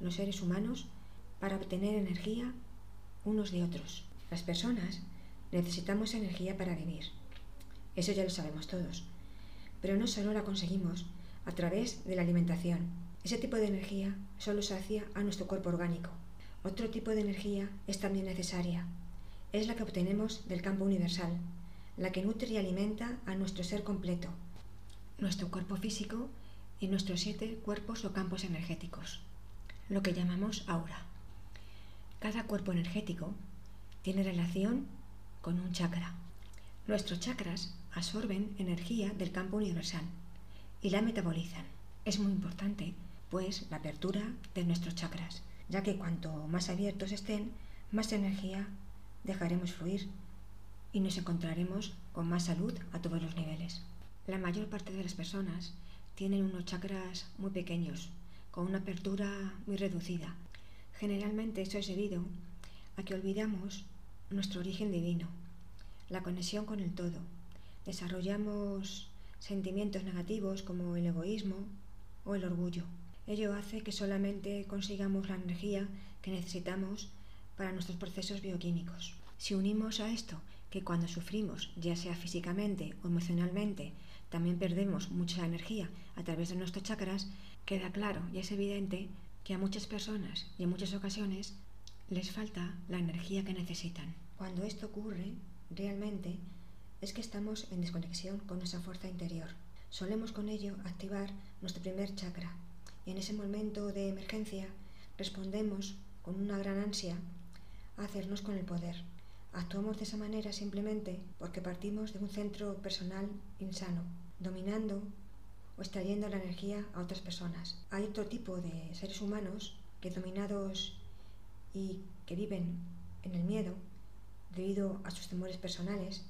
los seres humanos para obtener energía unos de otros. Las personas necesitamos energía para vivir. Eso ya lo sabemos todos. Pero no solo la conseguimos a través de la alimentación. Ese tipo de energía solo sacia a nuestro cuerpo orgánico. Otro tipo de energía es también necesaria. Es la que obtenemos del campo universal, la que nutre y alimenta a nuestro ser completo, nuestro cuerpo físico y nuestros siete cuerpos o campos energéticos, lo que llamamos aura. Cada cuerpo energético tiene relación con un chakra. Nuestros chakras absorben energía del campo universal y la metabolizan. Es muy importante, pues, la apertura de nuestros chakras, ya que cuanto más abiertos estén, más energía dejaremos fluir y nos encontraremos con más salud a todos los niveles. La mayor parte de las personas tienen unos chakras muy pequeños, con una apertura muy reducida. Generalmente eso es debido a que olvidamos nuestro origen divino, la conexión con el todo. Desarrollamos sentimientos negativos como el egoísmo o el orgullo. Ello hace que solamente consigamos la energía que necesitamos para nuestros procesos bioquímicos. Si unimos a esto que cuando sufrimos, ya sea físicamente o emocionalmente, también perdemos mucha energía a través de nuestros chakras, queda claro y es evidente que a muchas personas y en muchas ocasiones les falta la energía que necesitan. Cuando esto ocurre, realmente es que estamos en desconexión con nuestra fuerza interior. Solemos con ello activar nuestro primer chakra y en ese momento de emergencia respondemos con una gran ansia a hacernos con el poder Actuamos de esa manera simplemente porque partimos de un centro personal insano, dominando o extrayendo la energía a otras personas. Hay otro tipo de seres humanos que dominados y que viven en el miedo, debido a sus temores personales,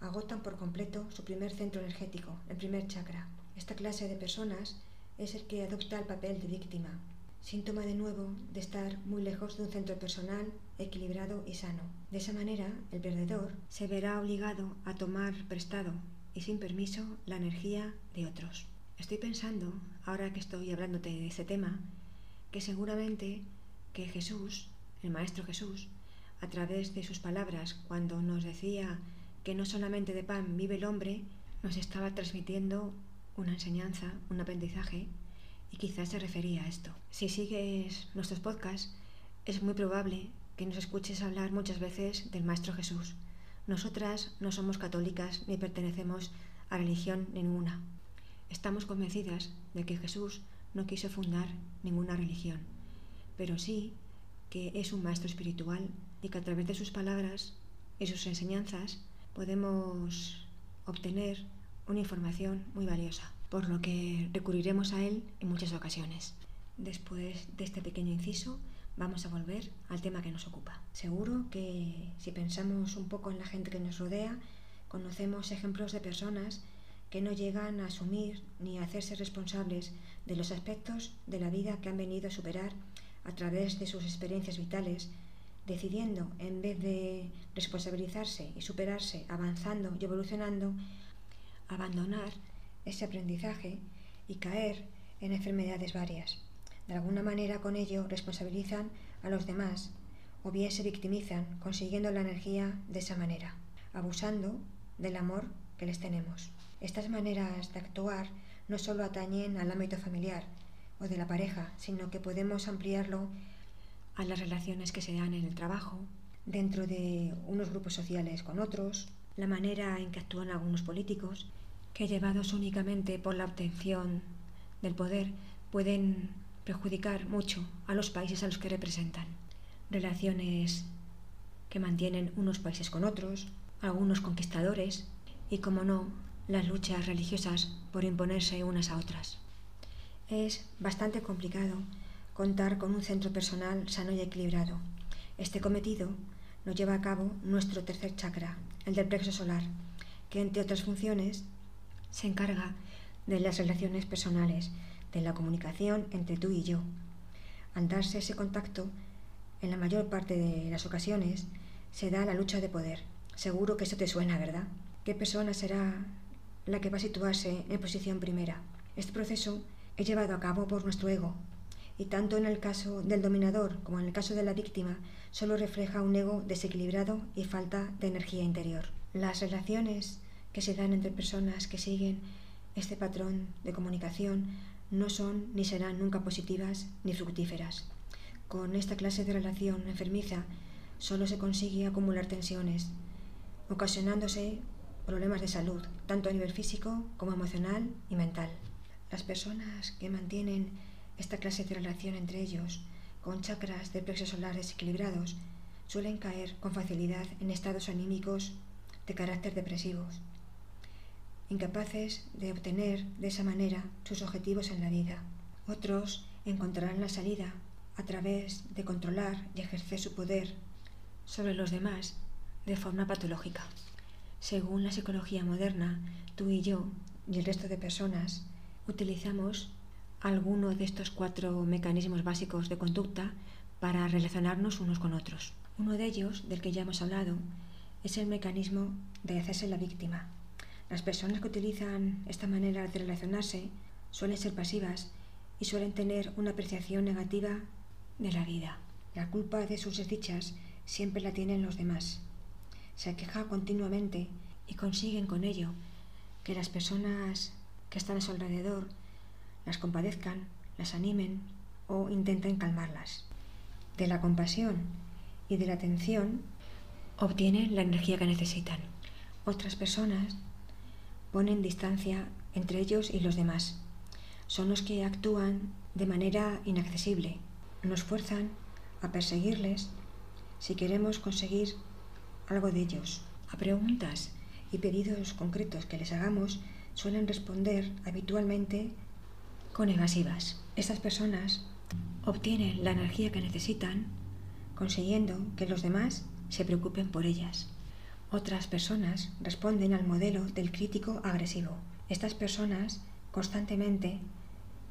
agotan por completo su primer centro energético, el primer chakra. Esta clase de personas es el que adopta el papel de víctima, síntoma de nuevo de estar muy lejos de un centro personal equilibrado y sano. De esa manera, el perdedor se verá obligado a tomar prestado y sin permiso la energía de otros. Estoy pensando, ahora que estoy hablándote de este tema, que seguramente que Jesús, el Maestro Jesús, a través de sus palabras, cuando nos decía que no solamente de pan vive el hombre, nos estaba transmitiendo una enseñanza, un aprendizaje y quizás se refería a esto. Si sigues nuestros podcasts, es muy probable que nos escuches hablar muchas veces del Maestro Jesús. Nosotras no somos católicas ni pertenecemos a religión ninguna. Estamos convencidas de que Jesús no quiso fundar ninguna religión, pero sí que es un maestro espiritual y que a través de sus palabras y sus enseñanzas podemos obtener una información muy valiosa por lo que recurriremos a él en muchas ocasiones. Después de este pequeño inciso, vamos a volver al tema que nos ocupa. Seguro que si pensamos un poco en la gente que nos rodea, conocemos ejemplos de personas que no llegan a asumir ni a hacerse responsables de los aspectos de la vida que han venido a superar a través de sus experiencias vitales, decidiendo, en vez de responsabilizarse y superarse, avanzando y evolucionando, abandonar ese aprendizaje y caer en enfermedades varias. De alguna manera con ello responsabilizan a los demás o bien se victimizan consiguiendo la energía de esa manera, abusando del amor que les tenemos. Estas maneras de actuar no solo atañen al ámbito familiar o de la pareja, sino que podemos ampliarlo a las relaciones que se dan en el trabajo, dentro de unos grupos sociales con otros, la manera en que actúan algunos políticos que llevados únicamente por la obtención del poder pueden perjudicar mucho a los países a los que representan. Relaciones que mantienen unos países con otros, algunos conquistadores y, como no, las luchas religiosas por imponerse unas a otras. Es bastante complicado contar con un centro personal sano y equilibrado. Este cometido lo lleva a cabo nuestro tercer chakra, el del plexo solar, que entre otras funciones se encarga de las relaciones personales, de la comunicación entre tú y yo. Al darse ese contacto, en la mayor parte de las ocasiones, se da la lucha de poder. Seguro que eso te suena, ¿verdad? ¿Qué persona será la que va a situarse en posición primera? Este proceso es llevado a cabo por nuestro ego y tanto en el caso del dominador como en el caso de la víctima solo refleja un ego desequilibrado y falta de energía interior. Las relaciones que se dan entre personas que siguen este patrón de comunicación no son ni serán nunca positivas ni fructíferas. Con esta clase de relación enfermiza solo se consigue acumular tensiones, ocasionándose problemas de salud, tanto a nivel físico como emocional y mental. Las personas que mantienen esta clase de relación entre ellos, con chakras de plexo solar desequilibrados, suelen caer con facilidad en estados anímicos de carácter depresivos, incapaces de obtener de esa manera sus objetivos en la vida. Otros encontrarán la salida a través de controlar y ejercer su poder sobre los demás de forma patológica. Según la psicología moderna, tú y yo y el resto de personas utilizamos alguno de estos cuatro mecanismos básicos de conducta para relacionarnos unos con otros. Uno de ellos, del que ya hemos hablado, es el mecanismo de hacerse la víctima. Las personas que utilizan esta manera de relacionarse suelen ser pasivas y suelen tener una apreciación negativa de la vida. La culpa de sus desdichas siempre la tienen los demás. Se queja continuamente y consiguen con ello que las personas que están a su alrededor las compadezcan, las animen o intenten calmarlas. De la compasión y de la atención obtienen la energía que necesitan. Otras personas ponen distancia entre ellos y los demás. Son los que actúan de manera inaccesible. Nos fuerzan a perseguirles si queremos conseguir algo de ellos. A preguntas y pedidos concretos que les hagamos suelen responder habitualmente con evasivas. Estas personas obtienen la energía que necesitan consiguiendo que los demás se preocupen por ellas. Otras personas responden al modelo del crítico agresivo. Estas personas constantemente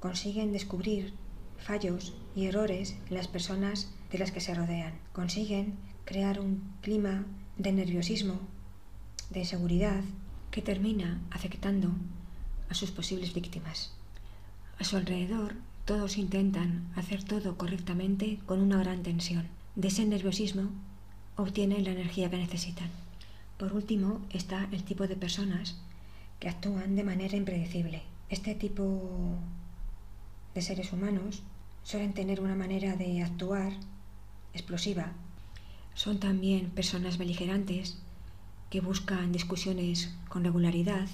consiguen descubrir fallos y errores en las personas de las que se rodean. Consiguen crear un clima de nerviosismo, de inseguridad, que termina afectando a sus posibles víctimas. A su alrededor, todos intentan hacer todo correctamente con una gran tensión. De ese nerviosismo obtienen la energía que necesitan. Por último, está el tipo de personas que actúan de manera impredecible. Este tipo de seres humanos suelen tener una manera de actuar explosiva. Son también personas beligerantes que buscan discusiones con regularidad,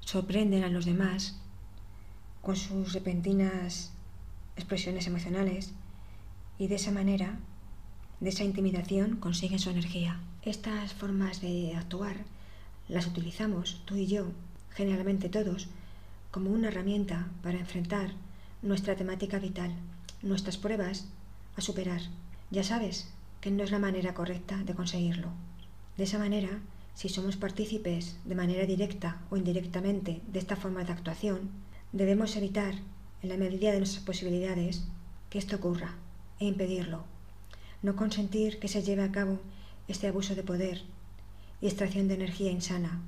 sorprenden a los demás con sus repentinas expresiones emocionales y de esa manera, de esa intimidación, consiguen su energía. Estas formas de actuar las utilizamos tú y yo, generalmente todos, como una herramienta para enfrentar nuestra temática vital, nuestras pruebas a superar. Ya sabes que no es la manera correcta de conseguirlo. De esa manera, si somos partícipes de manera directa o indirectamente de esta forma de actuación, debemos evitar, en la medida de nuestras posibilidades, que esto ocurra e impedirlo. No consentir que se lleve a cabo este abuso de poder y extracción de energía insana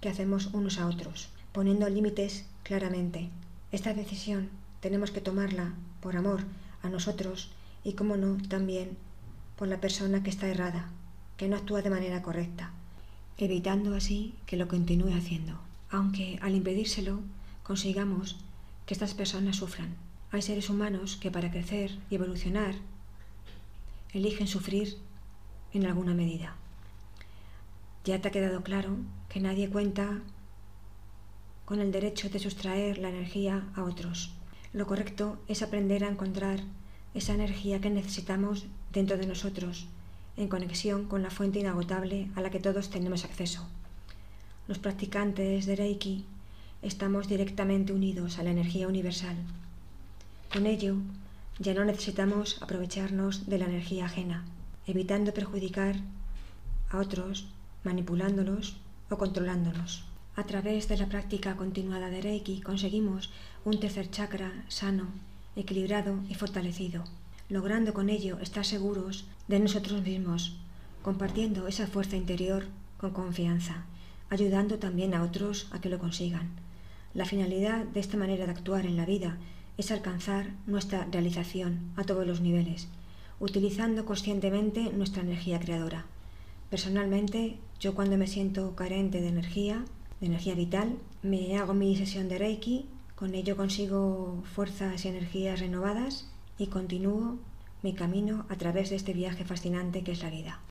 que hacemos unos a otros, poniendo límites claramente. Esta decisión tenemos que tomarla por amor a nosotros y, como no, también por la persona que está errada, que no actúa de manera correcta, evitando así que lo continúe haciendo, aunque al impedírselo consigamos que estas personas sufran. Hay seres humanos que para crecer y evolucionar eligen sufrir en alguna medida. Ya te ha quedado claro que nadie cuenta con el derecho de sustraer la energía a otros. Lo correcto es aprender a encontrar esa energía que necesitamos dentro de nosotros, en conexión con la fuente inagotable a la que todos tenemos acceso. Los practicantes de Reiki estamos directamente unidos a la energía universal. Con ello, ya no necesitamos aprovecharnos de la energía ajena, evitando perjudicar a otros, manipulándolos o controlándolos. A través de la práctica continuada de Reiki conseguimos un tercer chakra sano, equilibrado y fortalecido, logrando con ello estar seguros de nosotros mismos, compartiendo esa fuerza interior con confianza, ayudando también a otros a que lo consigan. La finalidad de esta manera de actuar en la vida es alcanzar nuestra realización a todos los niveles, utilizando conscientemente nuestra energía creadora. Personalmente, yo cuando me siento carente de energía, de energía vital, me hago mi sesión de Reiki, con ello consigo fuerzas y energías renovadas y continúo mi camino a través de este viaje fascinante que es la vida.